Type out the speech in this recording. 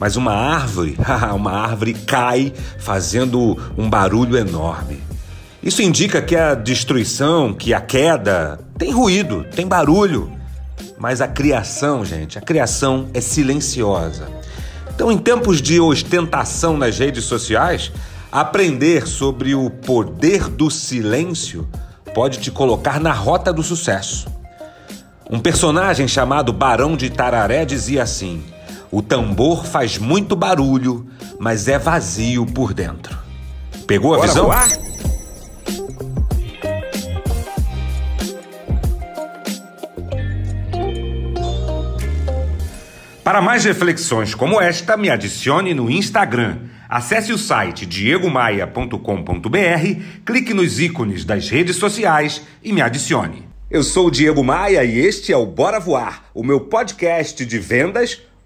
Mas uma árvore, uma árvore cai fazendo um barulho enorme. Isso indica que a destruição, que a queda tem ruído, tem barulho. Mas a criação, gente, a criação é silenciosa. Então, em tempos de ostentação nas redes sociais, aprender sobre o poder do silêncio pode te colocar na rota do sucesso. Um personagem chamado Barão de Tararé dizia assim: o tambor faz muito barulho, mas é vazio por dentro. Pegou a Bora visão? voar? Para mais reflexões como esta, me adicione no Instagram. Acesse o site diegomaia.com.br, clique nos ícones das redes sociais e me adicione. Eu sou o Diego Maia e este é o Bora Voar, o meu podcast de vendas,